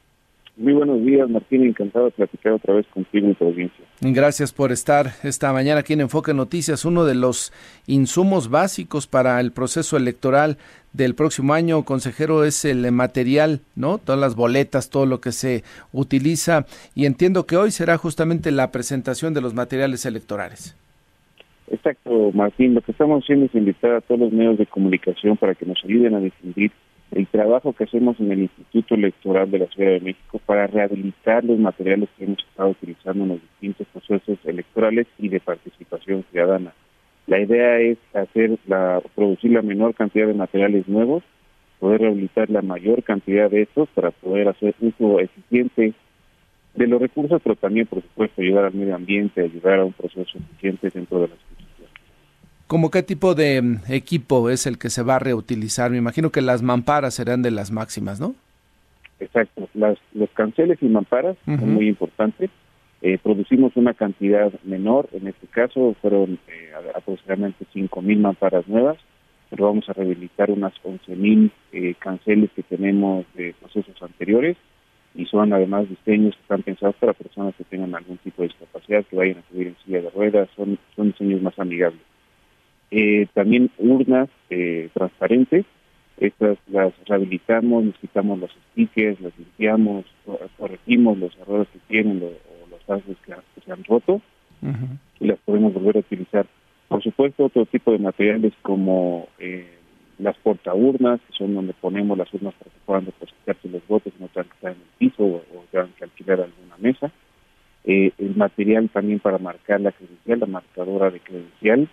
Muy buenos días, Martín. Encantado de platicar otra vez contigo en tu audiencia. Gracias por estar esta mañana aquí en Enfoque Noticias. Uno de los insumos básicos para el proceso electoral del próximo año, consejero, es el material, ¿no? Todas las boletas, todo lo que se utiliza. Y entiendo que hoy será justamente la presentación de los materiales electorales. Exacto, Martín. Lo que estamos haciendo es invitar a todos los medios de comunicación para que nos ayuden a difundir el trabajo que hacemos en el Instituto Electoral de la Ciudad de México para rehabilitar los materiales que hemos estado utilizando en los distintos procesos electorales y de participación ciudadana. La idea es hacer la, producir la menor cantidad de materiales nuevos, poder rehabilitar la mayor cantidad de estos para poder hacer uso eficiente de los recursos, pero también, por supuesto, ayudar al medio ambiente, ayudar a un proceso eficiente dentro de las ¿Cómo qué tipo de mm, equipo es el que se va a reutilizar? Me imagino que las mamparas serán de las máximas, ¿no? Exacto. Las, los canceles y mamparas uh -huh. son muy importantes. Eh, producimos una cantidad menor, en este caso fueron eh, aproximadamente 5.000 mamparas nuevas, pero vamos a rehabilitar unas 11.000 eh, canceles que tenemos de procesos anteriores y son además diseños que están pensados para personas que tengan algún tipo de discapacidad, que vayan a subir en silla de ruedas, son, son diseños más amigables. Eh, también urnas eh, transparentes, estas las rehabilitamos, nos quitamos los stickers, las limpiamos, corregimos los errores que tienen lo, o los pasos que, que, se han roto uh -huh. y las podemos volver a utilizar. Por supuesto, otro tipo de materiales como eh, las portaurnas, que son donde ponemos las urnas para que puedan depositarse los votos no tengan que estar en el piso o, o tengan que alquilar alguna mesa. Eh, el material también para marcar la credencial, la marcadora de credencial,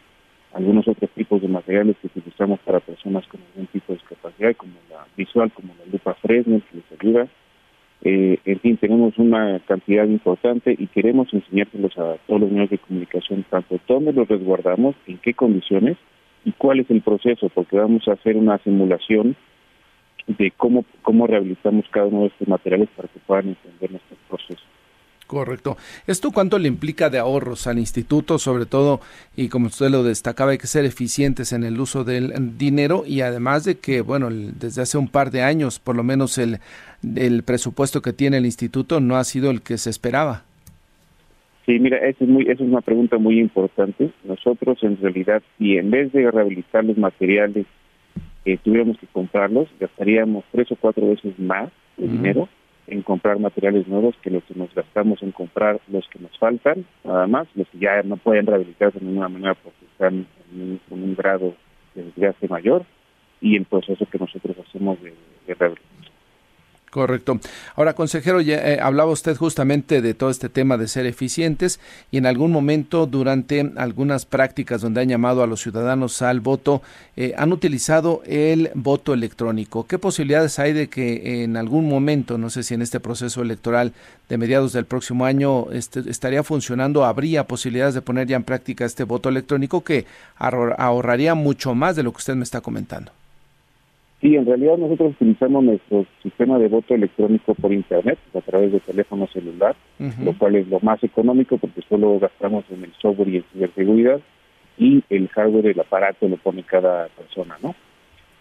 algunos otros tipos de materiales que utilizamos para personas con algún tipo de discapacidad, como la visual, como la lupa Fresnel, que les ayuda. Eh, en fin, tenemos una cantidad importante y queremos enseñárselos a todos los medios de comunicación, tanto dónde los resguardamos, en qué condiciones y cuál es el proceso, porque vamos a hacer una simulación de cómo, cómo rehabilitamos cada uno de estos materiales para que puedan entender nuestro proceso. Correcto. ¿Esto cuánto le implica de ahorros al instituto? Sobre todo, y como usted lo destacaba, hay que ser eficientes en el uso del dinero y además de que, bueno, desde hace un par de años, por lo menos el, el presupuesto que tiene el instituto no ha sido el que se esperaba. Sí, mira, esa es, muy, es una pregunta muy importante. Nosotros, en realidad, si en vez de rehabilitar los materiales eh, tuviéramos que comprarlos, gastaríamos tres o cuatro veces más de dinero en comprar materiales nuevos que los que nos gastamos en comprar los que nos faltan, nada más, los que ya no pueden rehabilitarse de ninguna manera porque están en un, grado de desgaste mayor y el proceso que nosotros hacemos de, de rehabilitación. Correcto. Ahora, consejero, ya eh, hablaba usted justamente de todo este tema de ser eficientes y en algún momento durante algunas prácticas donde han llamado a los ciudadanos al voto, eh, han utilizado el voto electrónico. ¿Qué posibilidades hay de que en algún momento, no sé si en este proceso electoral de mediados del próximo año este, estaría funcionando, habría posibilidades de poner ya en práctica este voto electrónico que ahorraría mucho más de lo que usted me está comentando? Sí, en realidad nosotros utilizamos nuestro sistema de voto electrónico por internet, a través de teléfono celular, lo cual es lo más económico porque solo gastamos en el software y en ciberseguridad y el hardware del aparato lo pone cada persona, ¿no?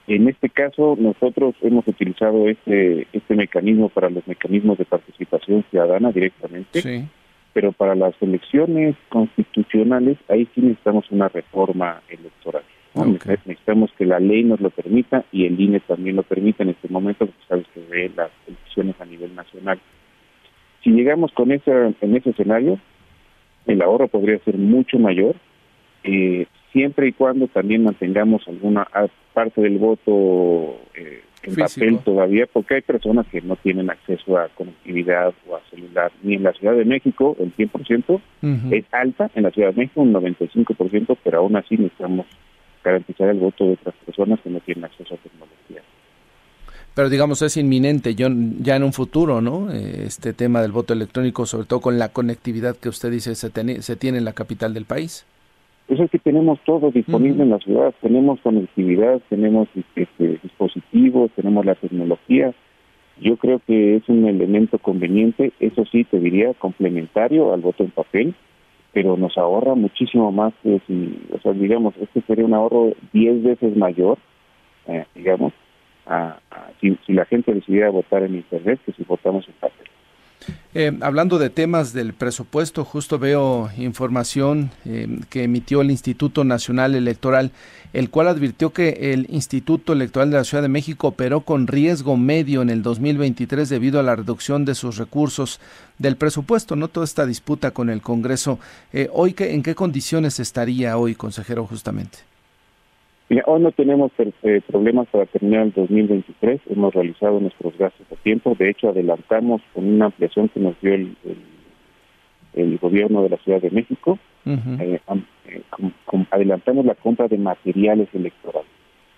En este caso, nosotros hemos utilizado este, este mecanismo para los mecanismos de participación ciudadana directamente, pero para las elecciones constitucionales, ahí sí necesitamos una reforma electoral. Necesitamos que la ley nos lo permita y el INE también lo permita en este momento, porque sabes que ve las elecciones a nivel nacional. Si llegamos con ese, en ese escenario, el ahorro podría ser mucho mayor, eh, siempre y cuando también mantengamos alguna parte del voto eh, en papel todavía, porque hay personas que no tienen acceso a conectividad o a celular, ni en la Ciudad de México el 100% es alta, en la Ciudad de México un 95%, pero aún así necesitamos garantizar el voto de otras personas que no tienen acceso a tecnología. Pero digamos es inminente yo, ya en un futuro, ¿no? Eh, este tema del voto electrónico, sobre todo con la conectividad que usted dice se, se tiene en la capital del país. Eso pues es que tenemos todo disponible en la ciudad, tenemos conectividad, tenemos este, dispositivos, tenemos la tecnología. Yo creo que es un elemento conveniente, eso sí, te diría, complementario al voto en papel, pero nos ahorra muchísimo más que si, o sea, digamos, este sería un ahorro 10 veces mayor, eh, digamos, a, si, si, la gente decidiera votar en Internet que si votamos en papel. Eh, hablando de temas del presupuesto, justo veo información eh, que emitió el Instituto Nacional Electoral, el cual advirtió que el Instituto Electoral de la Ciudad de México operó con riesgo medio en el 2023 debido a la reducción de sus recursos del presupuesto, no toda esta disputa con el Congreso. Eh, hoy, ¿en qué condiciones estaría hoy, consejero, justamente? Hoy no tenemos eh, problemas para terminar el 2023. Hemos realizado nuestros gastos a tiempo. De hecho, adelantamos con una ampliación que nos dio el, el, gobierno de la Ciudad de México. Eh, eh, adelantamos la compra de materiales electorales.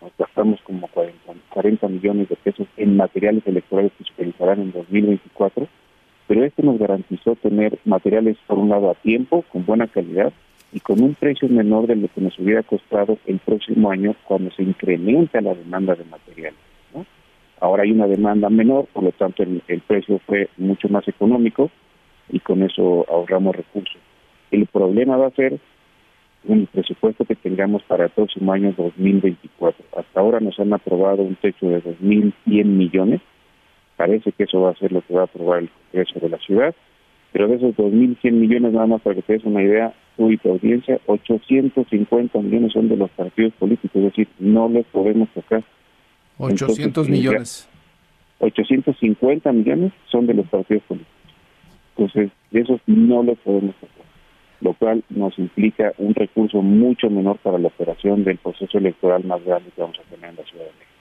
Nos gastamos como 40, 40 millones de pesos en materiales electorales que se utilizarán en 2024. Pero esto nos garantizó tener materiales, por un lado, a tiempo, con buena calidad, y con un precio menor de lo que nos hubiera costado el próximo año cuando se incrementa la demanda de materiales. Ahora hay una demanda menor, por lo tanto el, precio fue mucho más económico y con eso ahorramos recursos. El problema va a ser el presupuesto que tengamos para el próximo año 2024. Hasta ahora nos han aprobado un techo de 2.100 millones. Parece que eso va a ser lo que va a aprobar el Congreso de la ciudad. Pero de esos 2.100 millones, nada más para que te des una idea, tú y tu audiencia, 850 millones son de los partidos políticos, es decir, no les podemos tocar. 800 millones. 850 millones son de los partidos políticos. Entonces, de esos no los podemos tocar, lo cual nos implica un recurso mucho menor para la operación del proceso electoral más grande que vamos a tener en la Ciudad de México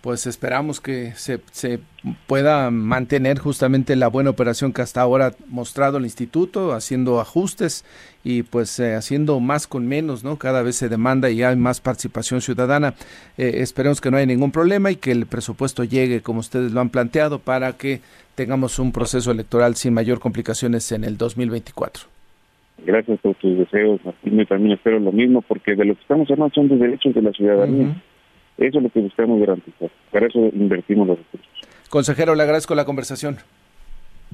pues esperamos que se, se, pueda mantener justamente la buena operación que hasta ahora ha mostrado el instituto, haciendo ajustes y pues eh, haciendo más con menos, ¿no? Cada vez se demanda y hay más participación ciudadana. Eh, esperemos que no haya ningún problema y que el presupuesto llegue como ustedes lo han planteado para que tengamos un proceso electoral sin mayor complicaciones en el 2024. Gracias por tus deseos, Martín. Yo también espero lo mismo porque de lo que estamos hablando son de derechos de la ciudadanía. Eso es lo que buscamos garantizar. Para eso invertimos los recursos. Consejero, le agradezco la conversación.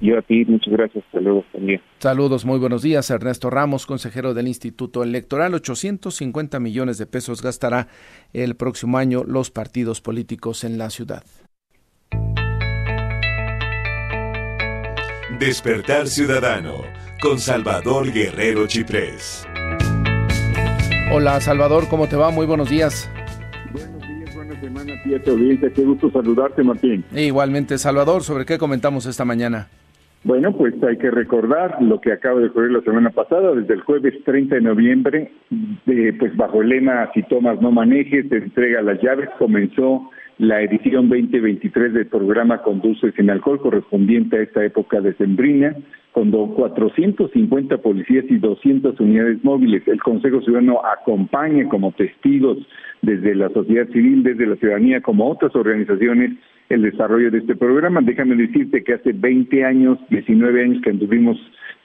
Yo a ti, muchas gracias. Saludos también. Saludos, muy buenos días. Ernesto Ramos, consejero del Instituto Electoral. 850 millones de pesos gastará el próximo año los partidos políticos en la ciudad. Despertar Ciudadano con Salvador Guerrero Chiprés. Hola Salvador, ¿cómo te va? Muy buenos días. Buenos días, buena semana, tía audiencia. Qué gusto saludarte, Martín. E igualmente, Salvador, ¿sobre qué comentamos esta mañana? Bueno, pues hay que recordar lo que acaba de ocurrir la semana pasada, desde el jueves 30 de noviembre, pues bajo el lema Si tomas no manejes, te entrega las llaves, comenzó la edición 2023 del programa Conduce sin alcohol correspondiente a esta época de Sembrina, con 450 policías y 200 unidades móviles. El Consejo Ciudadano acompaña como testigos desde la sociedad civil, desde la ciudadanía, como otras organizaciones, el desarrollo de este programa. Déjame decirte que hace 20 años, 19 años que anduvimos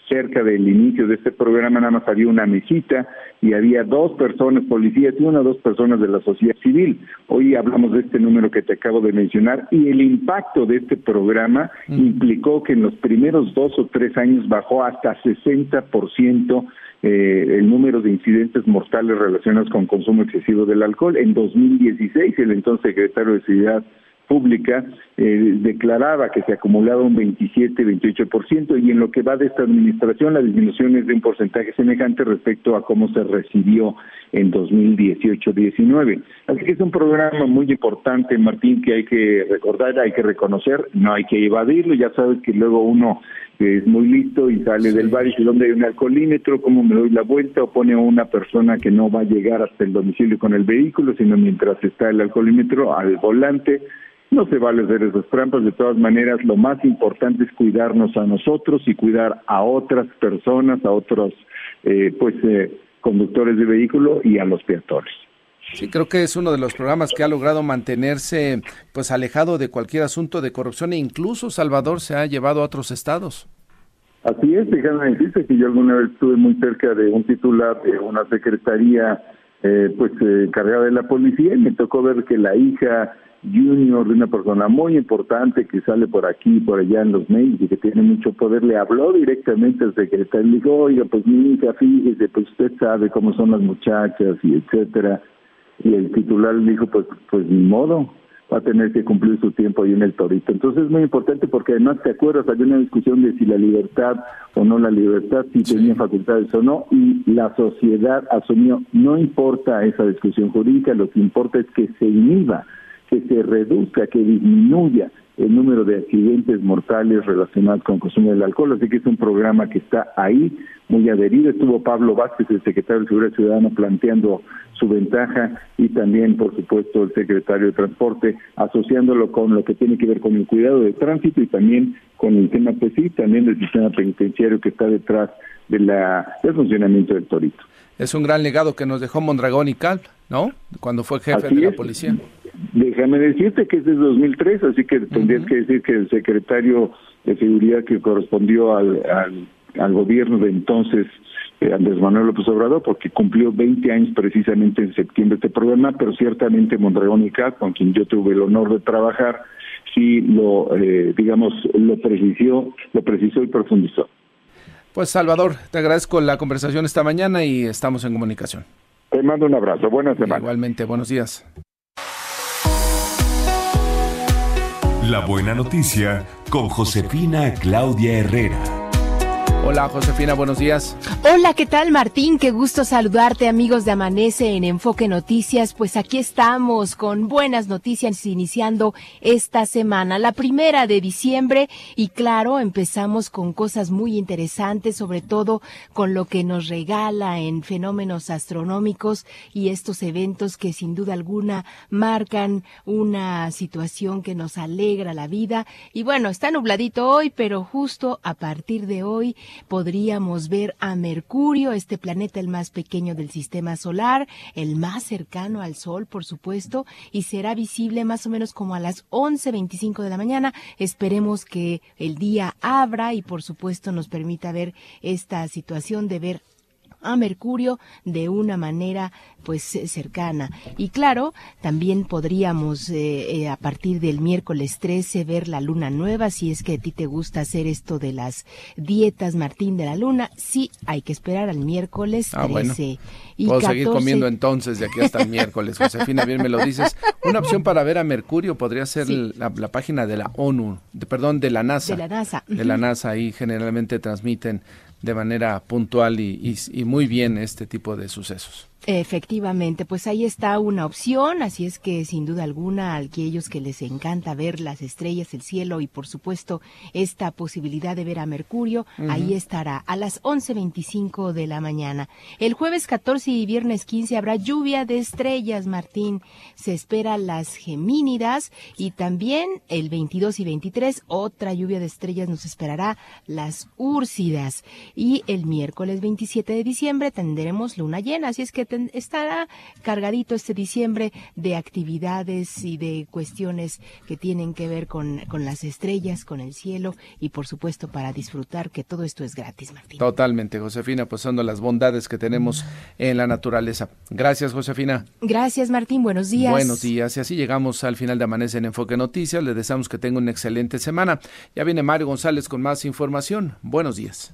cerca del inicio de este programa nada más había una mesita y había dos personas, policías y una o dos personas de la sociedad civil. Hoy hablamos de este número que te acabo de mencionar y el impacto de este programa implicó que en los primeros dos o tres años bajó hasta 60% eh, el número de incidentes mortales relacionados con consumo excesivo del alcohol. En 2016, el entonces secretario de Seguridad Pública eh, declaraba que se acumulaba un 27-28% y en lo que va de esta administración la disminución es de un porcentaje semejante respecto a cómo se recibió en 2018-19. Así que es un programa muy importante, Martín, que hay que recordar, hay que reconocer, no hay que evadirlo, ya sabes que luego uno es muy listo y sale del bar y dice dónde hay un alcoholímetro, cómo me doy la vuelta o pone a una persona que no va a llegar hasta el domicilio con el vehículo, sino mientras está el alcoholímetro al volante no se vale hacer esas trampas, de todas maneras lo más importante es cuidarnos a nosotros y cuidar a otras personas, a otros eh, pues eh, conductores de vehículo y a los peatones. Sí, creo que es uno de los programas que ha logrado mantenerse pues alejado de cualquier asunto de corrupción e incluso Salvador se ha llevado a otros estados. Así es, déjame decirte que yo alguna vez estuve muy cerca de un titular de una secretaría eh, pues encargada de la policía y me tocó ver que la hija junior de una persona muy importante que sale por aquí y por allá en los medios y que tiene mucho poder, le habló directamente al secretario y le dijo, oiga, pues mi hija, fíjese, pues usted sabe cómo son las muchachas y etcétera. Y el titular le dijo, pues, pues ni modo, va a tener que cumplir su tiempo ahí en el torito. Entonces es muy importante porque además te acuerdas, había una discusión de si la libertad o no la libertad, si tenía facultades o no, y la sociedad asumió, no importa esa discusión jurídica, lo que importa es que se inhiba que se reduzca, que disminuya el número de accidentes mortales relacionados con el consumo del alcohol. Así que es un programa que está ahí, muy adherido. Estuvo Pablo Vázquez, el secretario de Seguridad Ciudadana, planteando su ventaja y también, por supuesto, el secretario de Transporte, asociándolo con lo que tiene que ver con el cuidado de tránsito y también con el tema, pues sí, también del sistema penitenciario que está detrás de la, del funcionamiento del Torito. Es un gran legado que nos dejó Mondragón y Cal, ¿no? Cuando fue jefe de la policía. Déjame decirte que es desde 2003, así que tendrías que decir que el secretario de Seguridad que correspondió al, al, gobierno de entonces, eh, Andrés Manuel López Obrador, porque cumplió 20 años precisamente en septiembre este programa, pero ciertamente Mondragón y Cal, con quien yo tuve el honor de trabajar, sí lo, eh, digamos, lo precisó, lo precisó y profundizó. Pues Salvador, te agradezco la conversación esta mañana y estamos en comunicación. Te mando un abrazo, buenas semanas. Igualmente, buenos días. La buena noticia con Josefina Claudia Herrera. Hola Josefina, buenos días. Hola, ¿qué tal Martín? Qué gusto saludarte amigos de Amanece en Enfoque Noticias. Pues aquí estamos con buenas noticias iniciando esta semana, la primera de diciembre y claro, empezamos con cosas muy interesantes, sobre todo con lo que nos regala en fenómenos astronómicos y estos eventos que sin duda alguna marcan una situación que nos alegra la vida. Y bueno, está nubladito hoy, pero justo a partir de hoy podríamos ver a Mercurio, este planeta el más pequeño del sistema solar, el más cercano al Sol, por supuesto, y será visible más o menos como a las 11.25 de la mañana. Esperemos que el día abra y por supuesto nos permita ver esta situación de ver a Mercurio de una manera pues cercana. Y claro, también podríamos eh, eh, a partir del miércoles 13 ver la luna nueva, si es que a ti te gusta hacer esto de las dietas Martín de la Luna, sí, hay que esperar al miércoles 13. Ah, bueno. y Puedo seguir comiendo entonces de aquí hasta el miércoles. Josefina, bien me lo dices. Una opción para ver a Mercurio podría ser la, página de la ONU, de, perdón, de la NASA. De la NASA. De la NASA, ahí generalmente transmiten de manera puntual y muy bien este tipo de sucesos. Efectivamente, pues ahí está una opción, así es que sin duda alguna a aquellos que les encanta ver las estrellas, el cielo y por supuesto esta posibilidad de ver a Mercurio, ahí estará a las 11.25 de la mañana. El jueves 14 y viernes 15 habrá lluvia de estrellas, Martín. Se espera las Gemínidas y también el 22 y 23 otra lluvia de estrellas nos esperará las Úrsidas. Y el miércoles 27 de diciembre tendremos luna llena, así es que estará cargadito este diciembre de actividades y de cuestiones que tienen que ver con, con las estrellas, con el cielo y por supuesto para disfrutar que todo esto es gratis, Martín. Totalmente, Josefina, pues son las bondades que tenemos en la naturaleza. Gracias, Josefina. Gracias, Martín. Buenos días. Buenos días. Y así llegamos al final de Amanece en Enfoque Noticias. Le deseamos que tenga una excelente semana. Ya viene Mario González con más información. Buenos días.